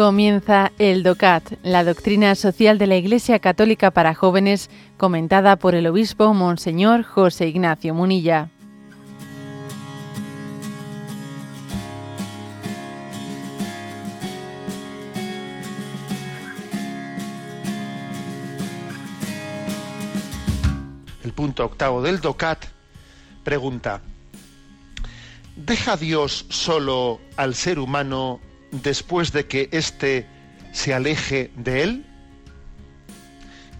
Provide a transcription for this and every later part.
Comienza el DOCAT, la doctrina social de la Iglesia Católica para jóvenes, comentada por el obispo Monseñor José Ignacio Munilla. El punto octavo del DOCAT pregunta, ¿deja Dios solo al ser humano después de que éste se aleje de él?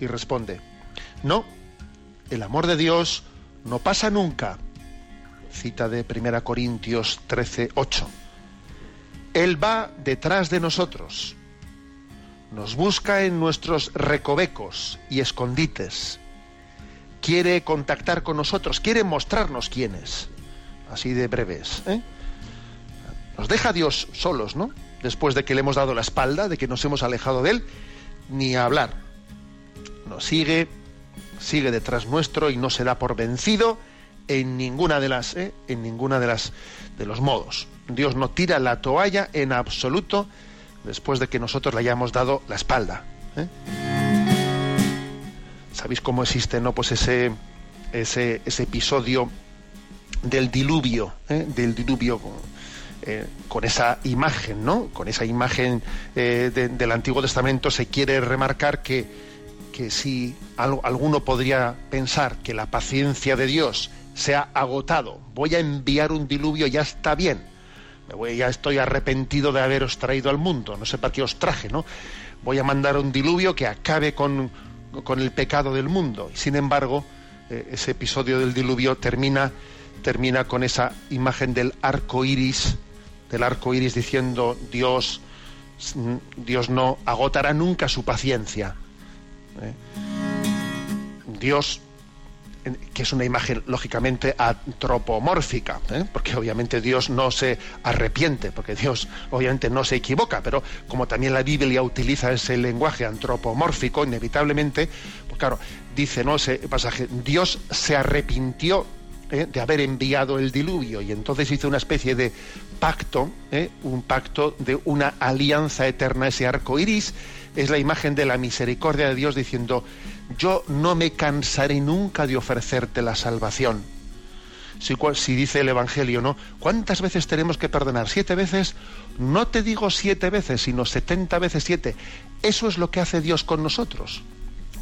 Y responde, no, el amor de Dios no pasa nunca. Cita de 1 Corintios 13, 8. Él va detrás de nosotros, nos busca en nuestros recovecos y escondites, quiere contactar con nosotros, quiere mostrarnos quién es. Así de breves. ¿eh? Nos deja Dios solos, ¿no? Después de que le hemos dado la espalda, de que nos hemos alejado de Él, ni hablar. Nos sigue, sigue detrás nuestro y no se da por vencido en ninguna de las, ¿eh? en ninguna de las de los modos. Dios no tira la toalla en absoluto después de que nosotros le hayamos dado la espalda. ¿eh? ¿Sabéis cómo existe, no? Pues ese, ese, ese episodio del diluvio, ¿eh? del diluvio eh, con esa imagen, ¿no? Con esa imagen eh, del Antiguo Testamento se quiere remarcar que, que si alguno podría pensar que la paciencia de Dios se ha agotado, voy a enviar un diluvio, ya está bien. Me voy, ya estoy arrepentido de haberos traído al mundo, no sé para qué os traje, ¿no? Voy a mandar un diluvio que acabe con, con el pecado del mundo. Sin embargo, eh, ese episodio del diluvio termina, termina con esa imagen del arco iris del arco iris diciendo Dios, Dios no agotará nunca su paciencia. ¿eh? Dios, que es una imagen lógicamente antropomórfica, ¿eh? porque obviamente Dios no se arrepiente, porque Dios obviamente no se equivoca, pero como también la Biblia utiliza ese lenguaje antropomórfico, inevitablemente, pues claro, dice ¿no? ese pasaje, Dios se arrepintió ¿eh? de haber enviado el diluvio y entonces hizo una especie de pacto, ¿eh? un pacto de una alianza eterna, ese arco iris es la imagen de la misericordia de Dios diciendo yo no me cansaré nunca de ofrecerte la salvación. Si, si, dice el Evangelio, ¿no? ¿Cuántas veces tenemos que perdonar? ¿Siete veces? No te digo siete veces, sino setenta veces siete. Eso es lo que hace Dios con nosotros.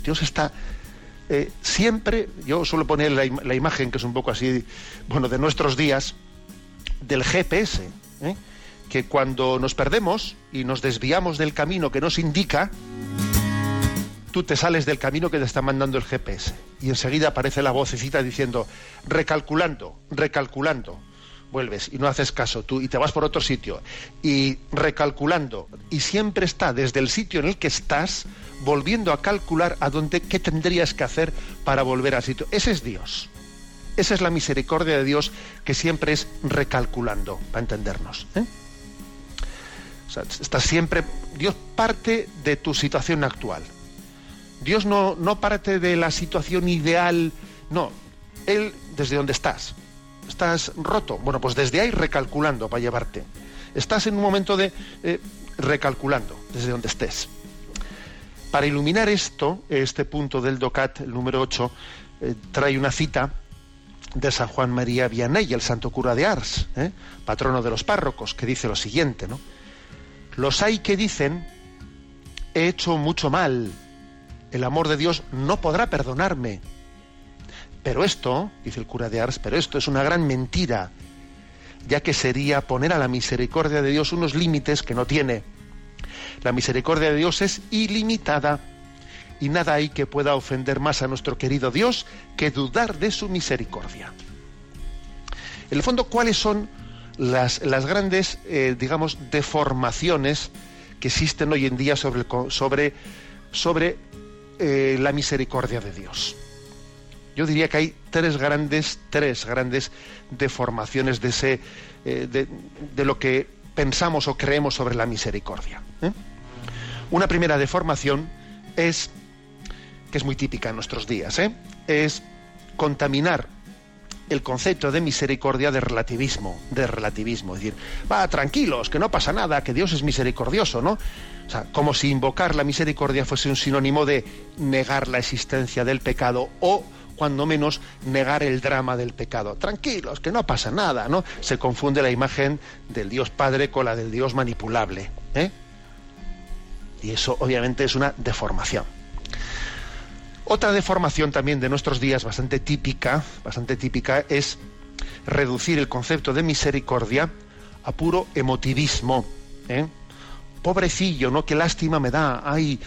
Dios está eh, siempre, yo suelo poner la, imagen, que es un poco así, bueno, de nuestros días, del GPS, ¿eh? que cuando nos perdemos y nos desviamos del camino que nos indica, tú te sales del camino que te está mandando el GPS y enseguida aparece la vocecita diciendo, recalculando, recalculando. Vuelves y no haces caso tú y te vas por otro sitio. Y recalculando. Y siempre está desde el sitio en el que estás volviendo a calcular a dónde qué tendrías que hacer para volver al sitio. Ese es Dios. Esa es la misericordia de Dios que siempre es recalculando, para entendernos. ¿eh? está siempre. Dios parte de tu situación actual. Dios no, no parte de la situación ideal. No. Él desde donde estás estás roto. Bueno, pues desde ahí recalculando para llevarte. Estás en un momento de eh, recalculando desde donde estés. Para iluminar esto, este punto del DOCAT, el número 8, eh, trae una cita de San Juan María Vianney, el santo cura de Ars, eh, patrono de los párrocos, que dice lo siguiente, ¿no? Los hay que dicen, he hecho mucho mal, el amor de Dios no podrá perdonarme pero esto, dice el cura de Ars, pero esto es una gran mentira, ya que sería poner a la misericordia de Dios unos límites que no tiene. La misericordia de Dios es ilimitada y nada hay que pueda ofender más a nuestro querido Dios que dudar de su misericordia. En el fondo, ¿cuáles son las, las grandes, eh, digamos, deformaciones que existen hoy en día sobre, sobre, sobre eh, la misericordia de Dios? yo diría que hay tres grandes, tres grandes deformaciones de, eh, de, lo que pensamos o creemos sobre la misericordia. Una primera deformación es, que es muy típica en nuestros días, ¿eh? es contaminar el concepto de misericordia de relativismo, de relativismo, es decir, va, tranquilos, que no pasa nada, que Dios es misericordioso, ¿no? O sea, como si invocar la misericordia fuese un sinónimo de negar la existencia del pecado o cuando menos negar el drama del pecado. Tranquilos, que no pasa nada, ¿no? Se confunde la imagen del Dios Padre con la del Dios manipulable, ¿eh? Y eso obviamente es una deformación. Otra deformación también de nuestros días bastante típica, bastante típica es reducir el concepto de misericordia a puro emotivismo. ¿eh? Pobrecillo, ¿no? Qué lástima me da. Ay,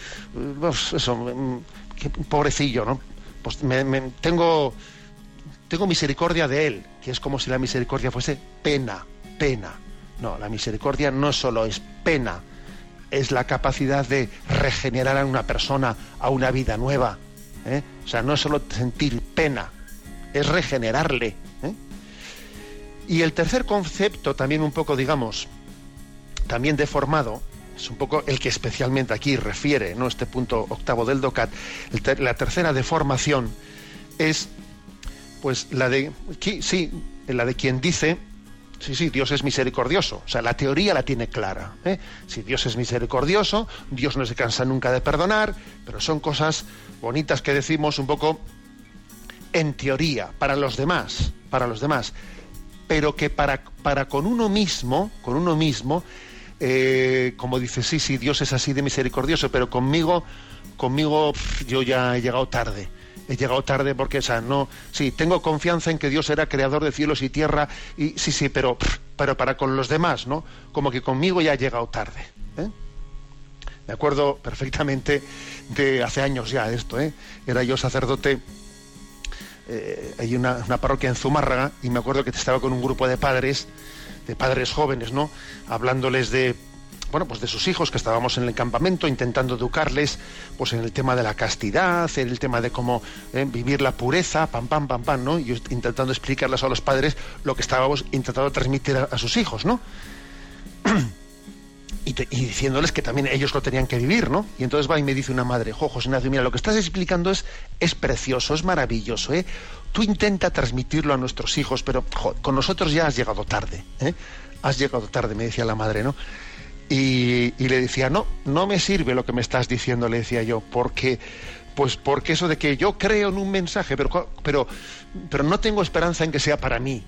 pues eso, mm, qué pobrecillo, ¿no? Pues tengo, tengo misericordia de él, que es como si la misericordia fuese pena, pena. No, la misericordia no solo es pena, es la capacidad de regenerar a una persona a una vida nueva ¿eh? O sea, no es solo sentir pena, es regenerarle. ¿eh? Y el tercer concepto, también un poco, digamos, también deformado, es un poco el que especialmente aquí refiere, ¿no? Este punto octavo del DOCAT. la tercera deformación es, pues, la de, sí, la de quien dice Sí, sí, Dios es misericordioso. O sea, la teoría la tiene clara. ¿eh? Si Dios es misericordioso, Dios no se cansa nunca de perdonar, pero son cosas bonitas que decimos un poco en teoría, para los demás, para los demás. Pero que para, para con uno mismo, con uno mismo, eh, como dice, sí, sí, Dios es así de misericordioso, pero conmigo, conmigo yo ya he llegado tarde he llegado tarde porque, o sea, no, sí, tengo confianza en que Dios era creador de cielos y tierra, y sí, sí, pero, pero para con los demás, ¿no? Como que conmigo ya he llegado tarde. ¿eh? Me acuerdo perfectamente de hace años ya esto, ¿eh? Era yo sacerdote, eh, hay una, una, parroquia en Zumárraga, y me acuerdo que estaba con un grupo de padres, de padres jóvenes, ¿no? Hablándoles de bueno, pues de sus hijos que estábamos en el campamento intentando educarles pues en el tema de la castidad, en el tema de cómo eh, vivir la pureza, pam pam pam pam, ¿no? Y intentando explicarles a los padres lo que estábamos intentando transmitir a, sus hijos, ¿no? Y, diciéndoles que también ellos lo tenían que vivir, ¿no? Y entonces va y me dice una madre, jo, José Ignacio, mira, lo que estás explicando es, es precioso, es maravilloso, ¿eh? Tú intenta transmitirlo a nuestros hijos, pero con nosotros ya has llegado tarde, ¿eh? Has llegado tarde, me decía la madre, ¿no? Y, le decía, no, no me sirve lo que me estás diciendo, le decía yo, porque, pues porque eso de que yo creo en un mensaje, pero, pero, pero no tengo esperanza en que sea para mí.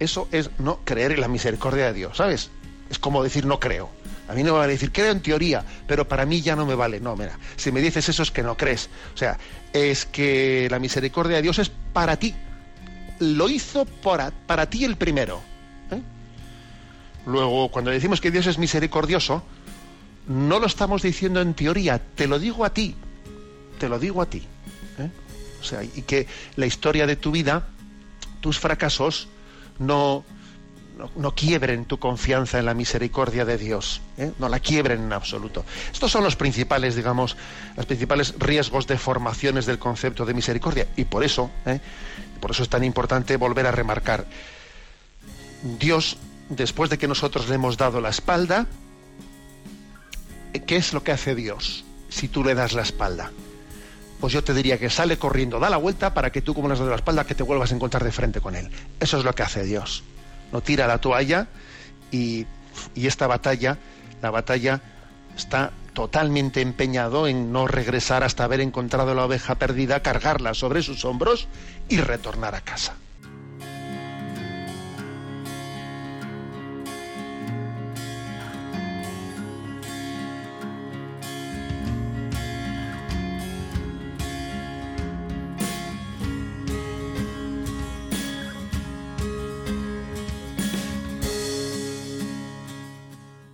Eso es no creer en la misericordia de Dios, ¿sabes? Es como decir no creo. A mí no me vale decir, creo en teoría, pero para mí ya no me vale. No, mira, si me dices eso es que no crees. O sea, es que la misericordia de Dios es para ti. Lo hizo para, para ti el primero. Luego, cuando decimos que Dios es misericordioso, no lo estamos diciendo en teoría, te lo digo a ti, te lo digo a ti. ¿eh? O sea, y que la historia de tu vida, tus fracasos, no, no, quiebren tu confianza en la misericordia de Dios, ¿eh? no la quiebren en absoluto. Estos son los principales, digamos, los principales riesgos de formaciones del concepto de misericordia. Y por eso, ¿eh? por eso es tan importante volver a remarcar. Dios después de que nosotros le hemos dado la espalda, ¿qué es lo que hace Dios si tú le das la espalda? Pues yo te diría que sale corriendo, da la vuelta para que tú como le has dado la espalda, que te vuelvas a encontrar de frente con él. Eso es lo que hace Dios. No tira la toalla y, y esta batalla, la batalla está totalmente empeñado en no regresar hasta haber encontrado la oveja perdida, cargarla sobre sus hombros y retornar a casa.